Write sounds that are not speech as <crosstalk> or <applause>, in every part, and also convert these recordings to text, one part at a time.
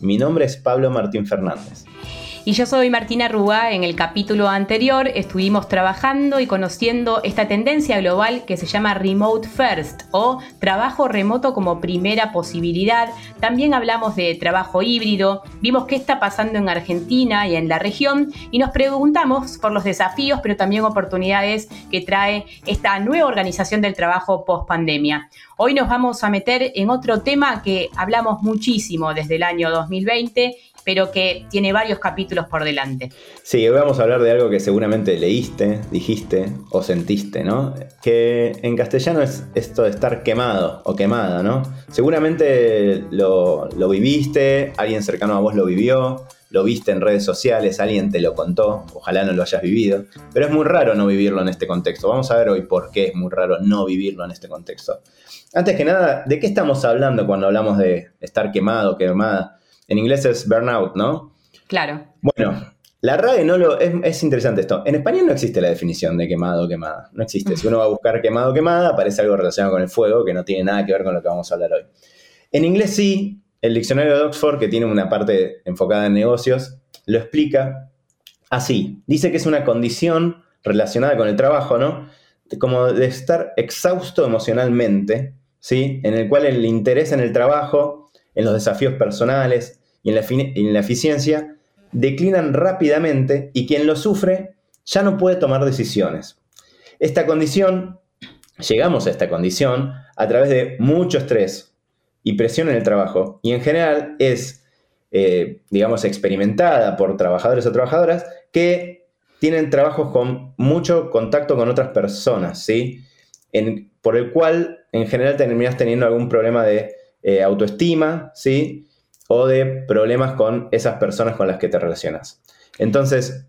Mi nombre es Pablo Martín Fernández. Y yo soy Martina Rúa. En el capítulo anterior estuvimos trabajando y conociendo esta tendencia global que se llama Remote First o trabajo remoto como primera posibilidad. También hablamos de trabajo híbrido, vimos qué está pasando en Argentina y en la región y nos preguntamos por los desafíos, pero también oportunidades que trae esta nueva organización del trabajo post pandemia. Hoy nos vamos a meter en otro tema que hablamos muchísimo desde el año 2020 pero que tiene varios capítulos por delante. Sí, hoy vamos a hablar de algo que seguramente leíste, dijiste o sentiste, ¿no? Que en castellano es esto de estar quemado o quemada, ¿no? Seguramente lo, viviste, alguien cercano a vos lo vivió, lo viste en redes sociales, alguien te lo contó, ojalá no lo hayas vivido, pero es muy raro no vivirlo en este contexto. Vamos a ver hoy por qué es muy raro no vivirlo en este contexto. Antes que nada, ¿de qué estamos hablando cuando hablamos de estar quemado, quemada? En inglés es burnout, ¿no? Claro. Bueno, la RAE no lo. Es, interesante esto. En español no existe la definición de quemado o quemada. No existe. Si uno va a buscar quemado o quemada, aparece algo relacionado con el fuego que no tiene nada que ver con lo que vamos a hablar hoy. En inglés sí, el diccionario de Oxford, que tiene una parte enfocada en negocios, lo explica así. Dice que es una condición relacionada con el trabajo, ¿no? Como de estar exhausto emocionalmente, ¿sí? En el cual el interés en el trabajo en los desafíos personales y en la, en la eficiencia, declinan rápidamente y quien lo sufre ya no puede tomar decisiones. Esta condición, llegamos a esta condición a través de mucho estrés y presión en el trabajo y en general es, eh, digamos, experimentada por trabajadores o trabajadoras que tienen trabajos con mucho contacto con otras personas, ¿sí? por el cual en general terminas teniendo algún problema de eh, autoestima, ¿sí? O de problemas con esas personas con las que te relacionas. Entonces,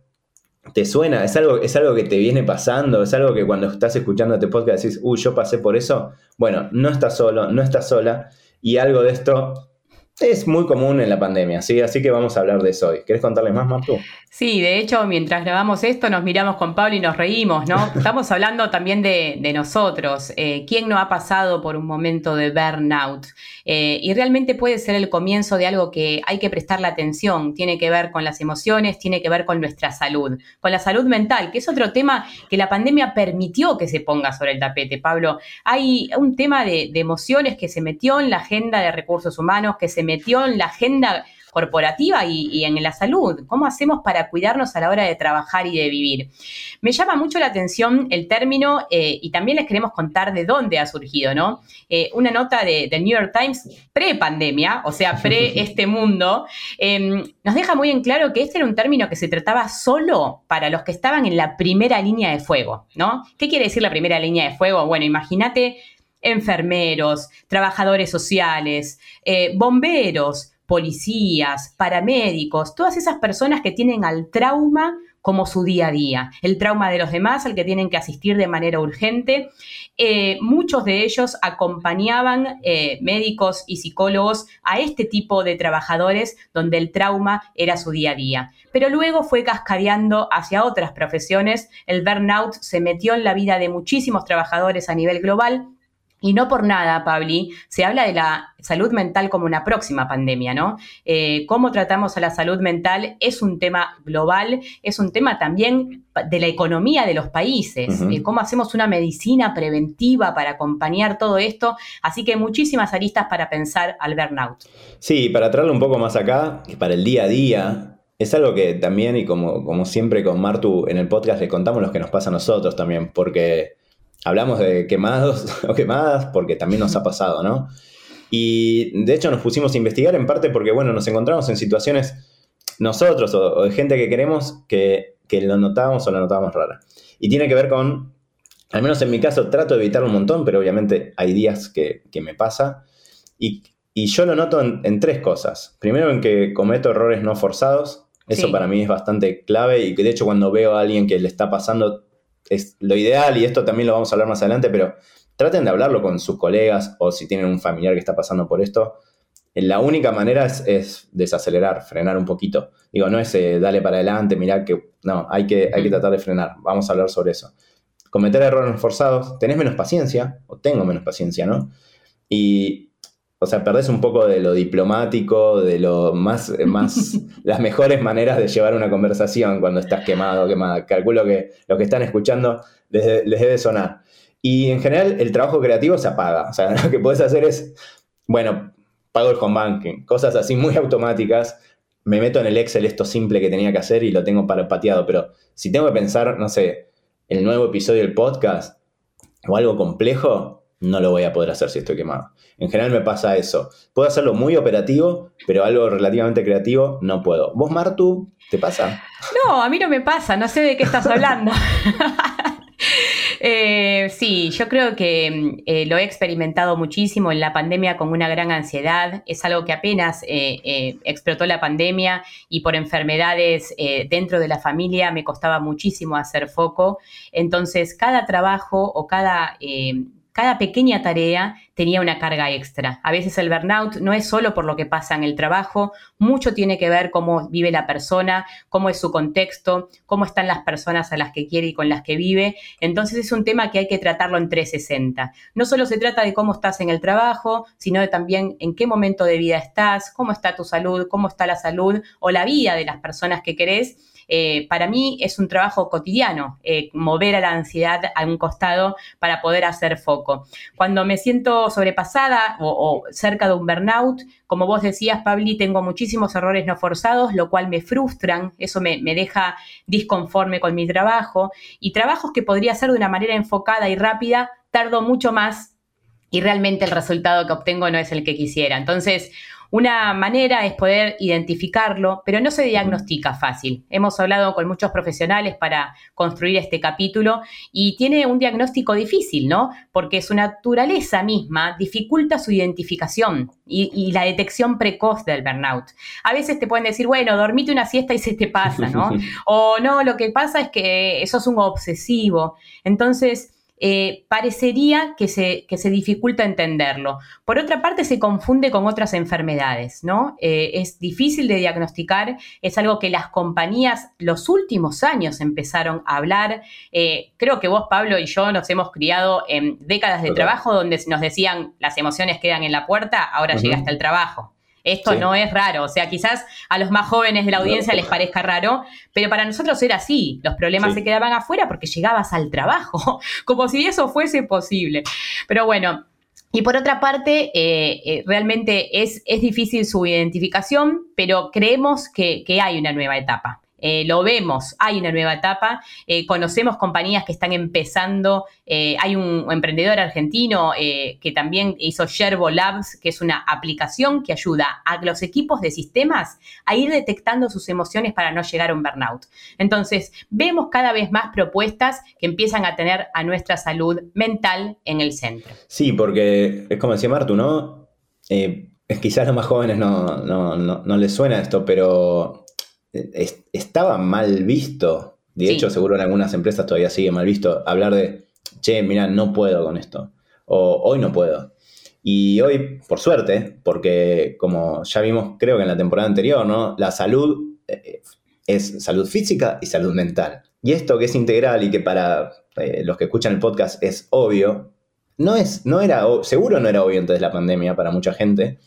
¿te suena? ¿Es algo, ¿Es algo que te viene pasando? ¿Es algo que cuando estás escuchando este podcast decís, uy, yo pasé por eso? Bueno, no estás solo, no estás sola. Y algo de esto es muy común en la pandemia, ¿sí? Así que vamos a hablar de eso hoy. ¿Quieres contarles más, Martu? Sí, de hecho, mientras grabamos esto, nos miramos con Pablo y nos reímos, ¿no? <laughs> Estamos hablando también de, nosotros. Eh, ¿Quién no ha pasado por un momento de burnout? Eh, y realmente puede ser el comienzo de algo que hay que prestarle atención. Tiene que ver con las emociones, tiene que ver con nuestra salud, con la salud mental, que es otro tema que la pandemia permitió que se ponga sobre el tapete, Pablo. Hay un tema de, de emociones que se metió en la agenda de recursos humanos, que se metió en la agenda corporativa y, en la salud. ¿Cómo hacemos para cuidarnos a la hora de trabajar y de vivir? Me llama mucho la atención el término eh, y también les queremos contar de dónde ha surgido, ¿no? Eh, una nota de, New York Times pre-pandemia, o sea, <laughs> pre este mundo, em, nos deja muy en claro que este era un término que se trataba solo para los que estaban en la primera línea de fuego, ¿no? ¿Qué quiere decir la primera línea de fuego? Bueno, imagínate enfermeros, trabajadores sociales, eh, bomberos, policías, paramédicos, todas esas personas que tienen al trauma como su día a día, el trauma de los demás al que tienen que asistir de manera urgente. Eh, muchos de ellos acompañaban eh, médicos y psicólogos a este tipo de trabajadores donde el trauma era su día a día. Pero luego fue cascadeando hacia otras profesiones, el burnout se metió en la vida de muchísimos trabajadores a nivel global y no por nada, Pabli, se habla de la salud mental como una próxima pandemia, ¿no? Eh, cómo tratamos a la salud mental es un tema global, es un tema también de la economía de los países, eh, cómo hacemos una medicina preventiva para acompañar todo esto, así que muchísimas aristas para pensar al burnout. Sí, para traerlo un poco más acá, para el día a día, es algo que también, y como, como siempre con Martu en el podcast, le contamos lo que nos pasa a nosotros también, porque hablamos de quemados <laughs> o quemadas porque también nos ha pasado, ¿no? Y de hecho nos pusimos a investigar en parte porque, bueno, nos encontramos en situaciones nosotros o, de gente que queremos que, lo notamos o lo notamos rara. Y tiene que ver con, al menos en mi caso, trato de evitarlo un montón, pero obviamente hay días que, me pasa. Y, Y yo lo noto en, tres cosas. Primero en que cometo errores no forzados. Eso para mí es bastante clave y que de hecho cuando veo a alguien que le está pasando es lo ideal y esto también lo vamos a hablar más adelante, pero traten de hablarlo con sus colegas o si tienen un familiar que está pasando por esto. La única manera es, desacelerar, frenar un poquito. Digo, no es eh, dale para adelante, mirar que... No, hay que, hay que tratar de frenar. Vamos a hablar sobre eso. Cometer errores forzados, tenés menos paciencia, o tengo menos paciencia, ¿no? Y, o sea, perdés un poco de lo diplomático, de lo más, más <laughs> las mejores maneras de llevar una conversación cuando estás quemado quemada. Calculo que los que están escuchando les, les debe sonar. Y en general el trabajo creativo se apaga. O sea, <laughs> lo que puedes hacer es, bueno, pago el home banking, cosas así muy automáticas. Me meto en el Excel esto simple que tenía que hacer y lo tengo para pateado. Pero si tengo que pensar, no sé, el nuevo episodio del podcast o algo complejo, no lo voy a poder hacer si estoy quemado. En general me pasa eso. Puedo hacerlo muy operativo, pero algo relativamente creativo no puedo. ¿Vos, Martu, te pasa? No, a mí no me pasa, no sé de qué estás hablando. <laughs> Eh, sí, yo creo que eh, lo he experimentado muchísimo en la pandemia con una gran ansiedad. Es algo que apenas eh, explotó la pandemia y por enfermedades dentro de la familia me costaba muchísimo hacer foco. Entonces, cada trabajo o cada cada pequeña tarea tenía una carga extra. A veces el burnout no es solo por lo que pasa en el trabajo, mucho tiene que ver cómo vive la persona, cómo es su contexto, cómo están las personas a las que quiere y con las que vive. Entonces es un tema que hay que tratarlo en 360. No solo se trata de cómo estás en el trabajo, sino de también en qué momento de vida estás, cómo está tu salud, cómo está la salud o la vida de las personas que querés eh, para mí es un trabajo cotidiano, eh, mover a la ansiedad a un costado para poder hacer foco. Cuando me siento sobrepasada o, cerca de un burnout, como vos decías, Pabli, tengo muchísimos errores no forzados, lo cual me frustran, eso me, me deja disconforme con mi trabajo y trabajos que podría hacer de una manera enfocada y rápida, tardo mucho más y realmente el resultado que obtengo no es el que quisiera. Entonces, una manera es poder identificarlo, pero no se diagnostica fácil. Hemos hablado con muchos profesionales para construir este capítulo y tiene un diagnóstico difícil, ¿no? Porque su naturaleza misma dificulta su identificación y, la detección precoz del burnout. A veces te pueden decir, bueno, dormite una siesta y se te pasa, ¿no? <laughs> o no, lo que pasa es que sos un obsesivo. Entonces, eh, parecería que se, se, dificulta entenderlo. Por otra parte, se confunde con otras enfermedades, ¿no? Eh, es difícil de diagnosticar, es algo que las compañías los últimos años empezaron a hablar. Eh, creo que vos, Pablo, y yo nos hemos criado en décadas de trabajo donde nos decían las emociones quedan en la puerta, ahora llega hasta el trabajo. Esto no es raro, o sea, quizás a los más jóvenes de la audiencia les parezca raro, pero para nosotros era así, los problemas se quedaban afuera porque llegabas al trabajo, <laughs> como si eso fuese posible. Pero bueno, y por otra parte, eh, eh, realmente es, es, difícil su identificación, pero creemos que, que hay una nueva etapa. Eh, lo vemos, hay una nueva etapa, eh, conocemos compañías que están empezando, eh, hay un emprendedor argentino que también hizo Shervo Labs, que es una aplicación que ayuda a los equipos de sistemas a ir detectando sus emociones para no llegar a un burnout. Entonces, vemos cada vez más propuestas que empiezan a tener a nuestra salud mental en el centro. Sí, porque es como decía Martu, ¿no? quizás a los más jóvenes no, no, no les suena esto, pero estaba mal visto. De hecho, seguro en algunas empresas todavía sigue mal visto hablar de, che, mira, no puedo con esto. O hoy no puedo. Y hoy, por suerte, porque como ya vimos, creo que en la temporada anterior, ¿no? La salud eh, es salud física y salud mental. Y esto que es integral y que para eh, los que escuchan el podcast es obvio, no, es, no era, seguro no era obvio antes de la pandemia para mucha gente.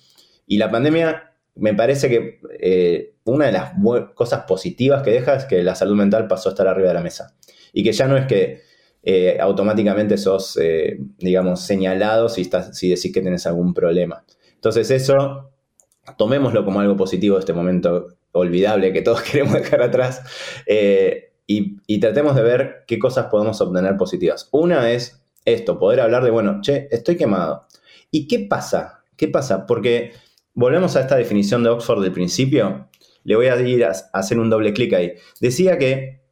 Y la pandemia me parece que eh, una de las cosas positivas que deja es que la salud mental pasó a estar arriba de la mesa. Y que ya no es que eh, automáticamente sos, eh, digamos, señalado si, estás, si decís que tienes algún problema. Entonces eso, tomémoslo como algo positivo de este momento olvidable que todos <laughs> queremos dejar atrás y, y tratemos de ver qué cosas podemos obtener positivas. Una es esto, poder hablar de, bueno, che, estoy quemado. ¿Y qué pasa? ¿Qué pasa? Porque volvemos a esta definición de Oxford del principio. Le voy a ir a, hacer un doble clic ahí. Decía que,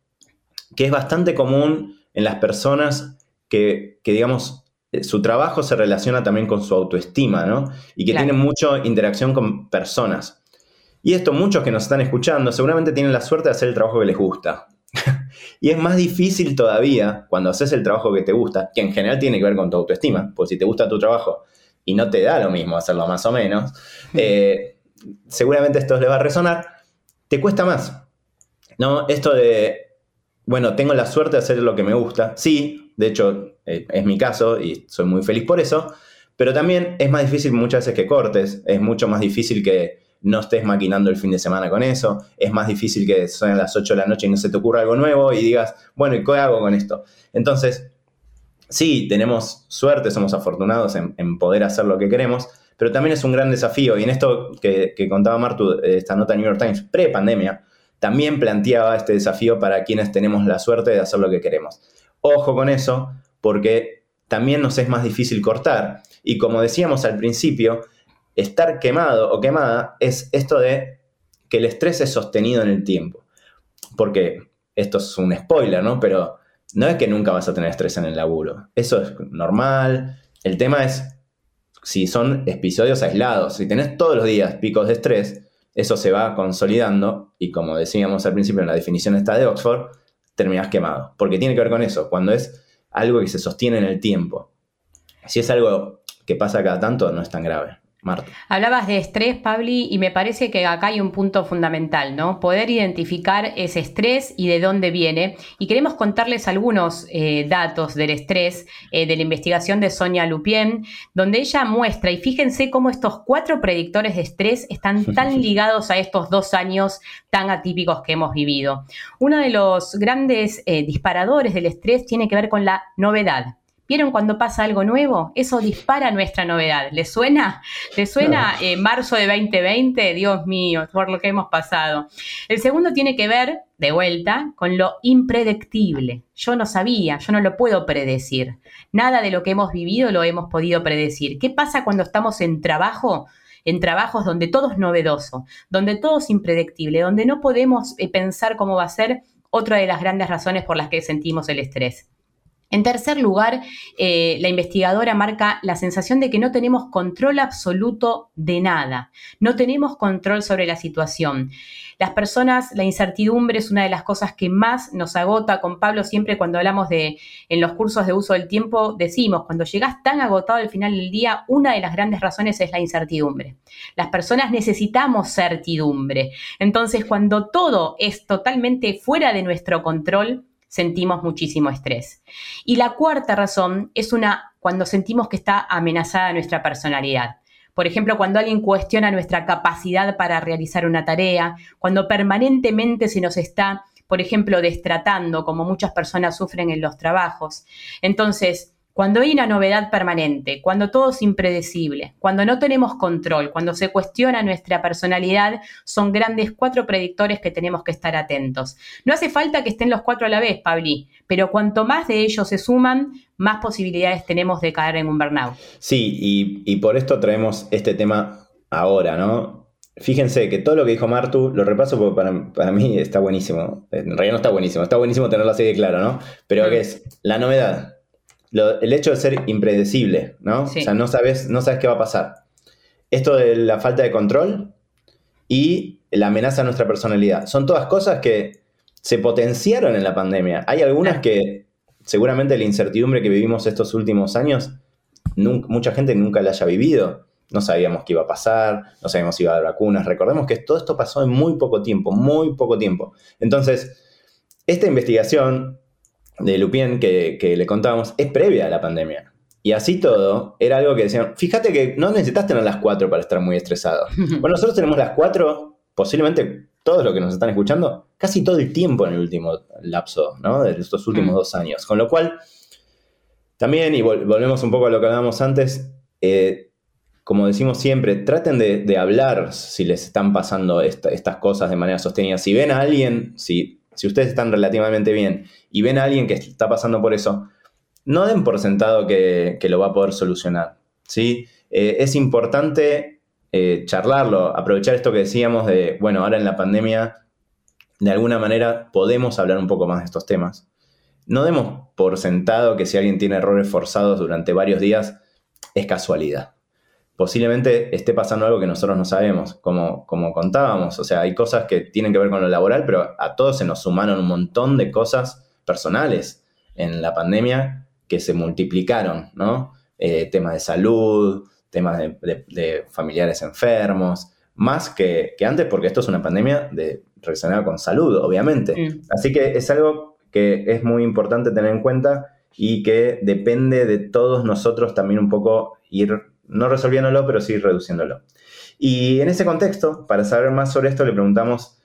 que, es bastante común en las personas que, digamos, eh, su trabajo se relaciona también con su autoestima, ¿no? Y que tiene mucha interacción con personas. Y esto muchos que nos están escuchando seguramente tienen la suerte de hacer el trabajo que les gusta. <laughs> y es más difícil todavía cuando haces el trabajo que te gusta, que en general tiene que ver con tu autoestima, pues si te gusta tu trabajo y no te da lo mismo hacerlo más o menos, eh, seguramente esto les va a resonar, te cuesta más. ¿No? Esto de, bueno, tengo la suerte de hacer lo que me gusta, sí, de hecho eh, es mi caso y soy muy feliz por eso, pero también es más difícil muchas veces que cortes, es mucho más difícil que no estés maquinando el fin de semana con eso, es más difícil que a las 8 de la noche y no se te ocurra algo nuevo y digas, bueno, ¿y qué hago con esto? Entonces, sí, tenemos suerte, somos afortunados en, poder hacer lo que queremos, pero también es un gran desafío. Y en esto que, contaba Martu, esta nota New York Times, pre-pandemia, también planteaba este desafío para quienes tenemos la suerte de hacer lo que queremos. Ojo con eso, porque también nos es más difícil cortar. Y como decíamos al principio, estar quemado o quemada es esto de que el estrés es sostenido en el tiempo. Porque esto es un spoiler, ¿no? Pero no es que nunca vas a tener estrés en el laburo. Eso es normal. El tema es si son episodios aislados. Si tenés todos los días picos de estrés, eso se va consolidando y como decíamos al principio en la definición esta de Oxford, terminás quemado. Porque tiene que ver con eso. Cuando es algo que se sostiene en el tiempo. Si es algo que pasa cada tanto, no es tan grave. Marta. Hablabas de estrés, Pabli, y me parece que acá hay un punto fundamental, ¿no? Poder identificar ese estrés y de dónde viene. Y queremos contarles algunos eh, datos del estrés eh, de la investigación de Sonia Lupien, donde ella muestra, y fíjense cómo estos cuatro predictores de estrés están <laughs> tan ligados a estos dos años tan atípicos que hemos vivido. Uno de los grandes eh, disparadores del estrés tiene que ver con la novedad. ¿Vieron cuando pasa algo nuevo? Eso dispara nuestra novedad. ¿Le suena? ¿Le suena eh, marzo de 2020? Dios mío, por lo que hemos pasado. El segundo tiene que ver, de vuelta, con lo impredectible. Yo no sabía, yo no lo puedo predecir. Nada de lo que hemos vivido lo hemos podido predecir. ¿Qué pasa cuando estamos en trabajo? en trabajos donde todo es novedoso, donde todo es impredectible, donde no podemos eh, pensar cómo va a ser otra de las grandes razones por las que sentimos el estrés. En tercer lugar, eh, la investigadora marca la sensación de que no tenemos control absoluto de nada, no tenemos control sobre la situación. Las personas, la incertidumbre es una de las cosas que más nos agota. Con Pablo siempre cuando hablamos de en los cursos de uso del tiempo decimos, cuando llegas tan agotado al final del día, una de las grandes razones es la incertidumbre. Las personas necesitamos certidumbre. Entonces, cuando todo es totalmente fuera de nuestro control, sentimos muchísimo estrés. Y la cuarta razón es una cuando sentimos que está amenazada nuestra personalidad. Por ejemplo, cuando alguien cuestiona nuestra capacidad para realizar una tarea, cuando permanentemente se nos está, por ejemplo, destratando, como muchas personas sufren en los trabajos. Entonces, cuando hay una novedad permanente, cuando todo es impredecible, cuando no tenemos control, cuando se cuestiona nuestra personalidad, son grandes cuatro predictores que tenemos que estar atentos. No hace falta que estén los cuatro a la vez, Pabli, pero cuanto más de ellos se suman, más posibilidades tenemos de caer en un burnout. Sí, y, por esto traemos este tema ahora, ¿no? Fíjense que todo lo que dijo Martu, lo repaso porque para, mí está buenísimo. En realidad no está buenísimo, está buenísimo tenerlo así de claro, ¿no? Pero que es la novedad, el hecho de ser impredecible, ¿no? O sea, no sabes, no sabes qué va a pasar. Esto de la falta de control y la amenaza a nuestra personalidad. Son todas cosas que se potenciaron en la pandemia. Hay algunas que seguramente la incertidumbre que vivimos estos últimos años, mucha gente nunca la haya vivido. No sabíamos qué iba a pasar, no sabíamos si iba a haber vacunas. Recordemos que todo esto pasó en muy poco tiempo, muy poco tiempo. Entonces, esta investigación de Lupien que, le contábamos es previa a la pandemia. Y así todo, era algo que decían, fíjate que no necesitas tener las cuatro para estar muy estresado. <laughs> Bueno, nosotros tenemos las cuatro, posiblemente todos los que nos están escuchando, casi todo el tiempo en el último lapso, ¿no? De estos últimos mm. dos años. Con lo cual, también, y volvemos un poco a lo que hablábamos antes, eh, como decimos siempre, traten de, hablar si les están pasando estas cosas de manera sostenida. Si ven a alguien, si si ustedes están relativamente bien y ven a alguien que está pasando por eso, no den por sentado que, lo va a poder solucionar. ¿sí? Eh, es importante eh, charlarlo, aprovechar esto que decíamos de, bueno, ahora en la pandemia, de alguna manera podemos hablar un poco más de estos temas. no demos por sentado que si alguien tiene errores forzados durante varios días, es casualidad. Posiblemente esté pasando algo que nosotros no sabemos, como, como contábamos. O sea, hay cosas que tienen que ver con lo laboral, pero a todos se nos sumaron un montón de cosas personales en la pandemia que se multiplicaron, ¿no? Eh, temas de salud, temas de, familiares enfermos, más que, antes, porque esto es una pandemia de, relacionada con salud, obviamente. Así que es algo que es muy importante tener en cuenta y que depende de todos nosotros también un poco ir, no resolviéndolo, pero sí reduciéndolo. Y en ese contexto, para saber más sobre esto, le preguntamos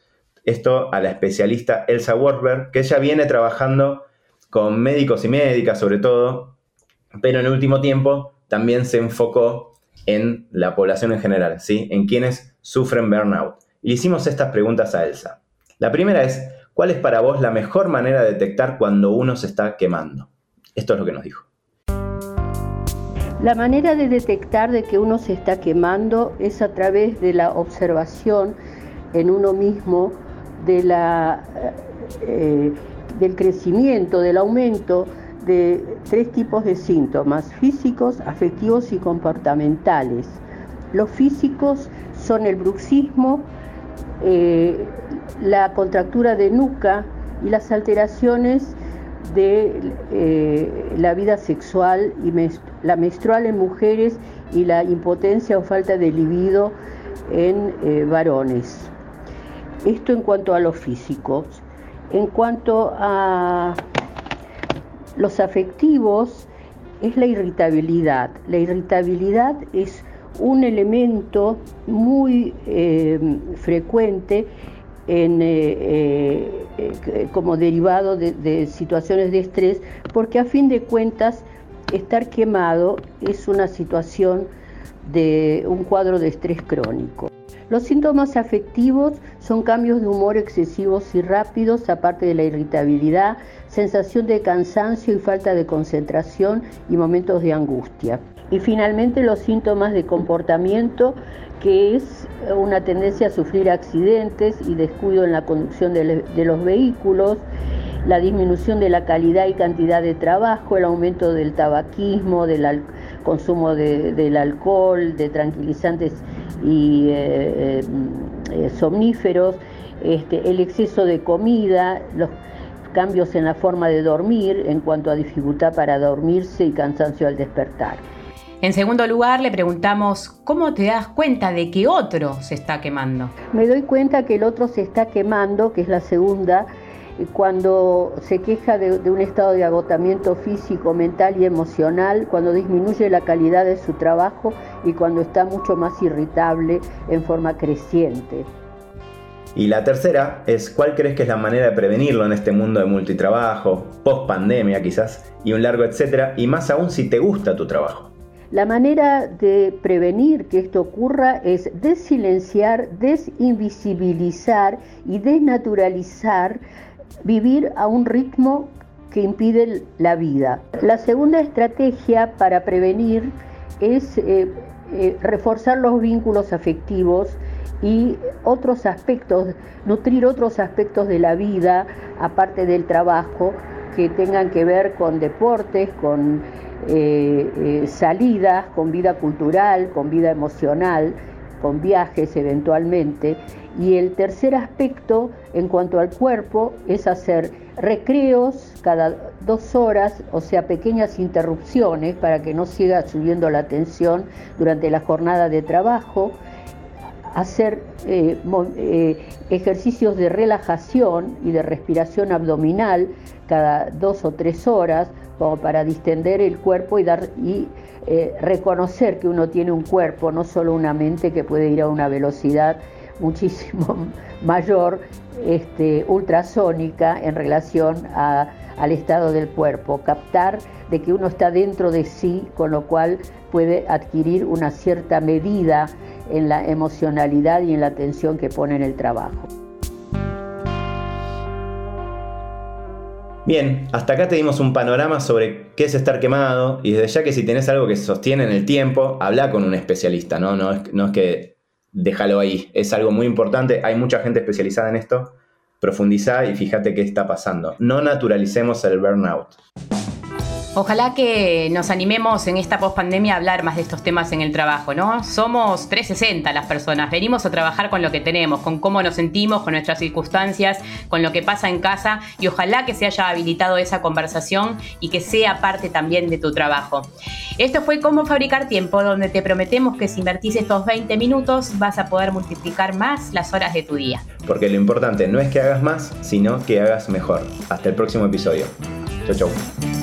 esto a la especialista Elsa Warberg, que ella viene trabajando con médicos y médicas sobre todo, pero en el último tiempo también se enfocó en la población en general, ¿sí? en quienes sufren burnout. Y le hicimos estas preguntas a Elsa. La primera es, ¿cuál es para vos la mejor manera de detectar cuando uno se está quemando? Esto es lo que nos dijo. La manera de detectar de que uno se está quemando es a través de la observación en uno mismo de la eh, del crecimiento, del aumento de tres tipos de síntomas, físicos, afectivos y comportamentales. Los físicos son el bruxismo, eh, la contractura de nuca y las alteraciones de eh, la vida sexual y la menstrual en mujeres y la impotencia o falta de libido en eh, varones. Esto en cuanto a los físicos. En cuanto a los afectivos, es la irritabilidad. La irritabilidad es un elemento muy eh, frecuente en, eh, eh, como derivado de situaciones de estrés, porque a fin de cuentas estar quemado es una situación de un cuadro de estrés crónico. Los síntomas afectivos son cambios de humor excesivos y rápidos, aparte de la irritabilidad, sensación de cansancio y falta de concentración y momentos de angustia. Y finalmente los síntomas de comportamiento, que es una tendencia a sufrir accidentes y descuido en la conducción de, los vehículos, la disminución de la calidad y cantidad de trabajo, el aumento del tabaquismo, del consumo del alcohol, de tranquilizantes y eh, eh, eh, somníferos, este, el exceso de comida, los cambios en la forma de dormir en cuanto a dificultad para dormirse y cansancio al despertar. En segundo lugar, le preguntamos, ¿cómo te das cuenta de que otro se está quemando? Me doy cuenta que el otro se está quemando, que es la segunda, cuando se queja de, un estado de agotamiento físico, mental y emocional, cuando disminuye la calidad de su trabajo y cuando está mucho más irritable en forma creciente. Y la tercera es cuál crees que es la manera de prevenirlo en este mundo de multitrabajo, post pandemia quizás, y un largo etcétera, y más aún si te gusta tu trabajo. La manera de prevenir que esto ocurra es desilenciar, desinvisibilizar y desnaturalizar vivir a un ritmo que impide la vida. La segunda estrategia para prevenir es eh, eh, reforzar los vínculos afectivos y otros aspectos, nutrir otros aspectos de la vida, aparte del trabajo, que tengan que ver con deportes, con eh, salidas, con vida cultural, con vida emocional, con viajes eventualmente. Y el tercer aspecto en cuanto al cuerpo es hacer recreos cada dos horas, o sea, pequeñas interrupciones para que no siga subiendo la tensión durante la jornada de trabajo, hacer eh, eh, ejercicios de relajación y de respiración abdominal cada dos o tres horas, como para distender el cuerpo y dar y eh, reconocer que uno tiene un cuerpo, no solo una mente que puede ir a una velocidad muchísimo <laughs> mayor, este, ultrasónica en relación al estado del cuerpo, captar de que uno está dentro de sí, con lo cual puede adquirir una cierta medida en la emocionalidad y en la atención que pone en el trabajo. Bien, hasta acá te dimos un panorama sobre qué es estar quemado y desde ya que si tenés algo que se sostiene en el tiempo, habla con un especialista, ¿no? No es, no es que déjalo ahí, es algo muy importante, hay mucha gente especializada en esto, profundizá y fíjate qué está pasando. No naturalicemos el burnout. Ojalá que nos animemos en esta pospandemia a hablar más de estos temas en el trabajo, ¿no? Somos 360 las personas, venimos a trabajar con lo que tenemos, con cómo nos sentimos, con nuestras circunstancias, con lo que pasa en casa y ojalá que se haya habilitado esa conversación y que sea parte también de tu trabajo. Esto fue Cómo Fabricar Tiempo, donde te prometemos que si invertís estos 20 minutos vas a poder multiplicar más las horas de tu día. Porque lo importante no es que hagas más, sino que hagas mejor. Hasta el próximo episodio. Chau, chau.